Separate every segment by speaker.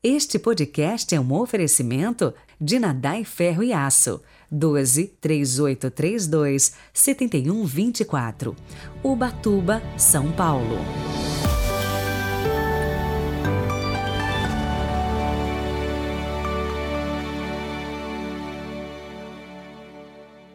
Speaker 1: Este podcast é um oferecimento de Nadai Ferro e Aço. 12 3832 7124. Ubatuba, São Paulo.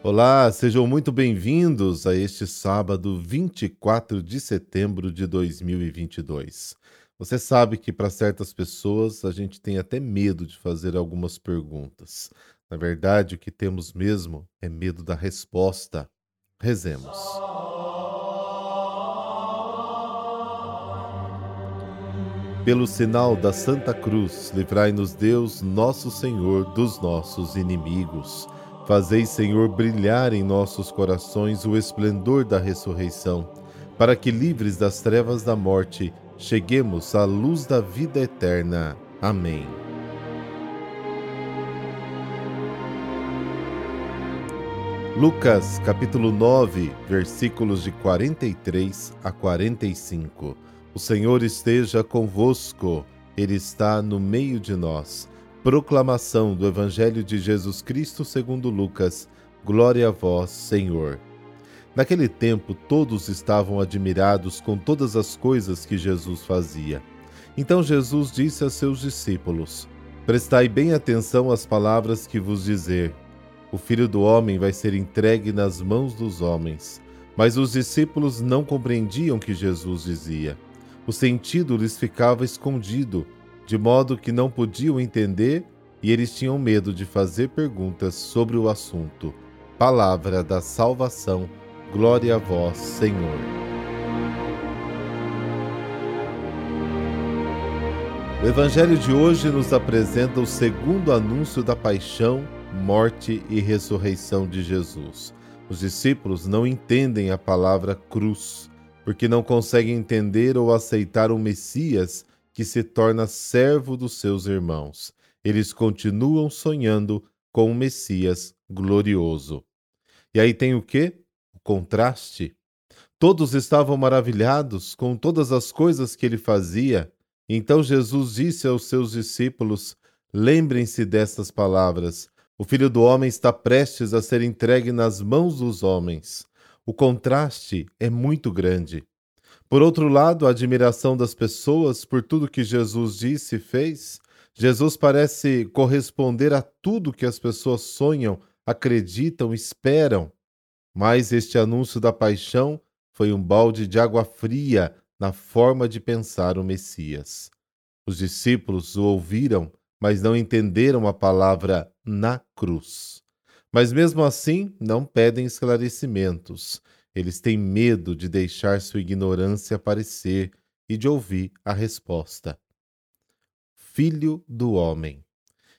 Speaker 2: Olá, sejam muito bem-vindos a este sábado 24 de setembro de 2022. Você sabe que para certas pessoas a gente tem até medo de fazer algumas perguntas. Na verdade, o que temos mesmo é medo da resposta. Rezemos. Pelo sinal da Santa Cruz, livrai-nos Deus, nosso Senhor, dos nossos inimigos. Fazei, Senhor, brilhar em nossos corações o esplendor da ressurreição, para que, livres das trevas da morte, cheguemos à luz da vida eterna. Amém. Lucas capítulo 9, versículos de 43 a 45. O Senhor esteja convosco, Ele está no meio de nós. Proclamação do Evangelho de Jesus Cristo segundo Lucas. Glória a vós, Senhor. Naquele tempo, todos estavam admirados com todas as coisas que Jesus fazia. Então Jesus disse a seus discípulos: Prestai bem atenção às palavras que vos dizer. O filho do homem vai ser entregue nas mãos dos homens. Mas os discípulos não compreendiam o que Jesus dizia. O sentido lhes ficava escondido, de modo que não podiam entender e eles tinham medo de fazer perguntas sobre o assunto. Palavra da salvação Glória a vós, Senhor. O Evangelho de hoje nos apresenta o segundo anúncio da paixão, morte e ressurreição de Jesus. Os discípulos não entendem a palavra cruz, porque não conseguem entender ou aceitar o Messias que se torna servo dos seus irmãos. Eles continuam sonhando com um Messias glorioso. E aí tem o que? Contraste. Todos estavam maravilhados com todas as coisas que ele fazia. Então Jesus disse aos seus discípulos: Lembrem-se destas palavras. O filho do homem está prestes a ser entregue nas mãos dos homens. O contraste é muito grande. Por outro lado, a admiração das pessoas por tudo que Jesus disse e fez. Jesus parece corresponder a tudo que as pessoas sonham, acreditam, esperam. Mas este anúncio da paixão foi um balde de água fria na forma de pensar o Messias. Os discípulos o ouviram, mas não entenderam a palavra na cruz. Mas mesmo assim, não pedem esclarecimentos. Eles têm medo de deixar sua ignorância aparecer e de ouvir a resposta. Filho do Homem.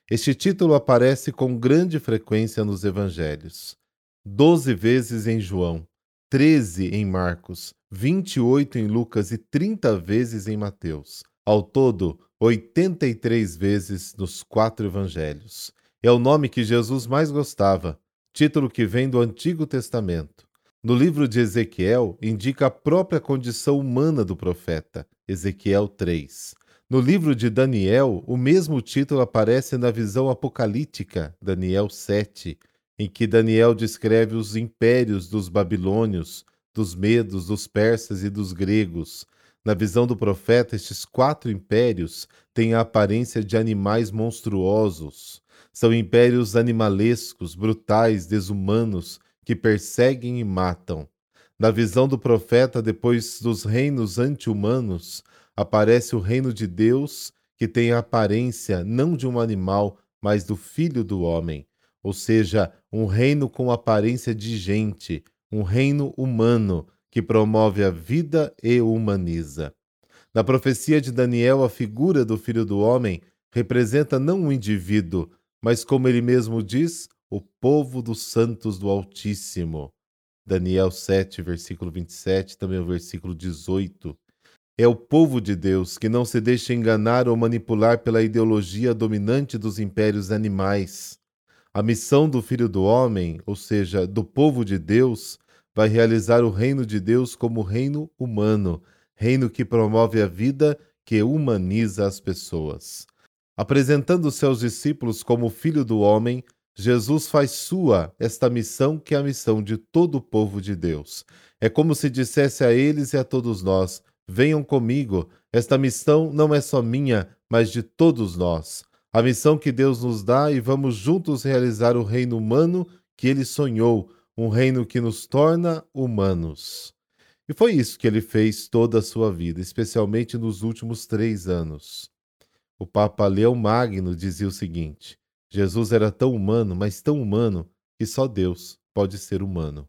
Speaker 2: Este título aparece com grande frequência nos evangelhos doze vezes em João, treze em Marcos, vinte e oito em Lucas e trinta vezes em Mateus. Ao todo, oitenta e três vezes nos quatro evangelhos. É o nome que Jesus mais gostava, título que vem do Antigo Testamento. No livro de Ezequiel, indica a própria condição humana do profeta, Ezequiel 3. No livro de Daniel, o mesmo título aparece na visão apocalíptica, Daniel 7 em que Daniel descreve os impérios dos babilônios, dos medos, dos persas e dos gregos. Na visão do profeta, estes quatro impérios têm a aparência de animais monstruosos. São impérios animalescos, brutais, desumanos, que perseguem e matam. Na visão do profeta, depois dos reinos anti-humanos, aparece o reino de Deus, que tem a aparência não de um animal, mas do Filho do Homem ou seja, um reino com aparência de gente, um reino humano que promove a vida e humaniza. Na profecia de Daniel, a figura do Filho do Homem representa não um indivíduo, mas, como ele mesmo diz, o povo dos santos do Altíssimo. Daniel 7, versículo 27, também o versículo 18. É o povo de Deus que não se deixa enganar ou manipular pela ideologia dominante dos impérios animais. A missão do Filho do Homem, ou seja, do povo de Deus, vai realizar o reino de Deus como reino humano, reino que promove a vida, que humaniza as pessoas. Apresentando-se aos discípulos como Filho do Homem, Jesus faz sua esta missão que é a missão de todo o povo de Deus. É como se dissesse a eles e a todos nós: Venham comigo, esta missão não é só minha, mas de todos nós. A missão que Deus nos dá e vamos juntos realizar o reino humano que ele sonhou, um reino que nos torna humanos. E foi isso que ele fez toda a sua vida, especialmente nos últimos três anos. O Papa Leão Magno dizia o seguinte: Jesus era tão humano, mas tão humano, que só Deus pode ser humano.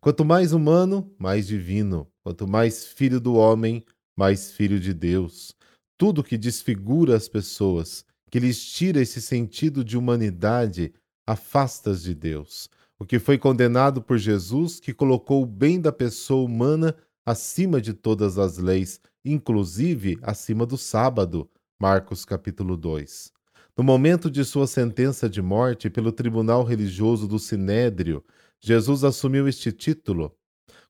Speaker 2: Quanto mais humano, mais divino. Quanto mais filho do homem, mais filho de Deus. Tudo que desfigura as pessoas, que lhes tira esse sentido de humanidade, afasta-as de Deus. O que foi condenado por Jesus, que colocou o bem da pessoa humana acima de todas as leis, inclusive acima do sábado. Marcos capítulo 2. No momento de sua sentença de morte pelo tribunal religioso do Sinédrio, Jesus assumiu este título.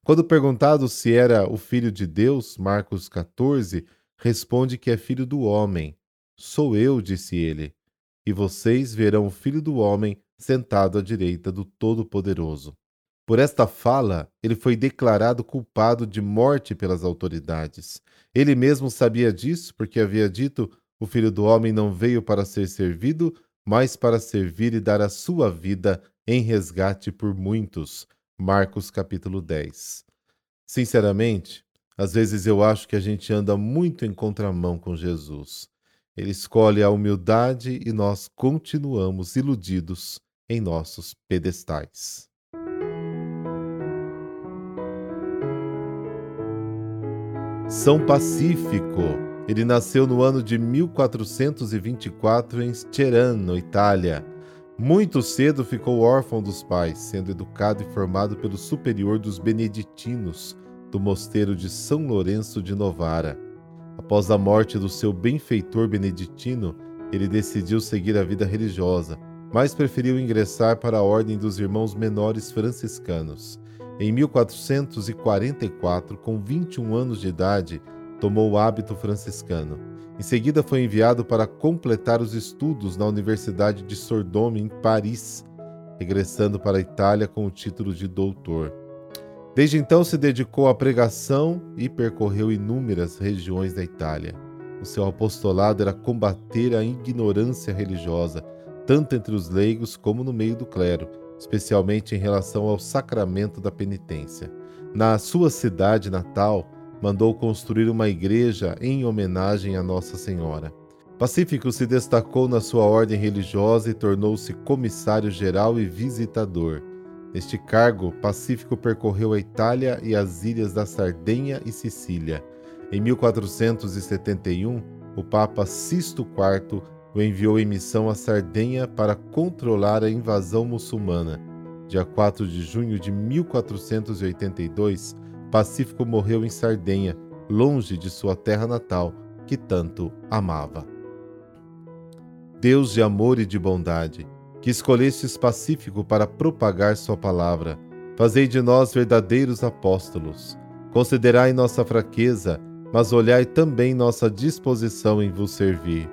Speaker 2: Quando perguntado se era o filho de Deus, Marcos 14, responde que é filho do homem. Sou eu, disse ele. E vocês verão o filho do homem sentado à direita do Todo-Poderoso. Por esta fala, ele foi declarado culpado de morte pelas autoridades. Ele mesmo sabia disso, porque havia dito: O filho do homem não veio para ser servido, mas para servir e dar a sua vida em resgate por muitos. Marcos capítulo 10. Sinceramente, às vezes eu acho que a gente anda muito em contramão com Jesus. Ele escolhe a humildade e nós continuamos iludidos em nossos pedestais. São Pacífico. Ele nasceu no ano de 1424 em Cerano, Itália. Muito cedo ficou órfão dos pais, sendo educado e formado pelo superior dos beneditinos do mosteiro de São Lourenço de Novara. Após a morte do seu benfeitor beneditino, ele decidiu seguir a vida religiosa, mas preferiu ingressar para a Ordem dos Irmãos Menores Franciscanos. Em 1444, com 21 anos de idade, tomou o hábito franciscano. Em seguida, foi enviado para completar os estudos na Universidade de Sorbonne, em Paris, regressando para a Itália com o título de doutor. Desde então, se dedicou à pregação e percorreu inúmeras regiões da Itália. O seu apostolado era combater a ignorância religiosa tanto entre os leigos como no meio do clero, especialmente em relação ao sacramento da penitência. Na sua cidade natal, mandou construir uma igreja em homenagem a Nossa Senhora. Pacífico se destacou na sua ordem religiosa e tornou-se comissário geral e visitador. Neste cargo, Pacífico percorreu a Itália e as ilhas da Sardenha e Sicília. Em 1471, o Papa Sisto IV o enviou em missão à Sardenha para controlar a invasão muçulmana. Dia 4 de junho de 1482, Pacífico morreu em Sardenha, longe de sua terra natal, que tanto amava. Deus de amor e de bondade, que escolhestes Pacífico para propagar Sua palavra, fazei de nós verdadeiros apóstolos. Considerai nossa fraqueza, mas olhai também nossa disposição em vos servir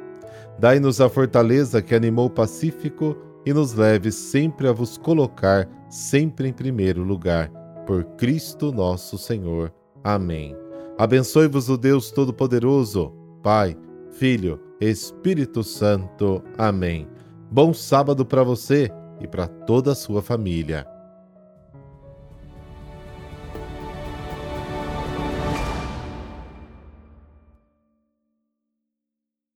Speaker 2: Dai-nos a fortaleza que animou o Pacífico e nos leve sempre a vos colocar sempre em primeiro lugar. Por Cristo nosso Senhor. Amém. Abençoe-vos o Deus Todo-Poderoso, Pai, Filho, Espírito Santo. Amém. Bom sábado para você e para toda a sua família.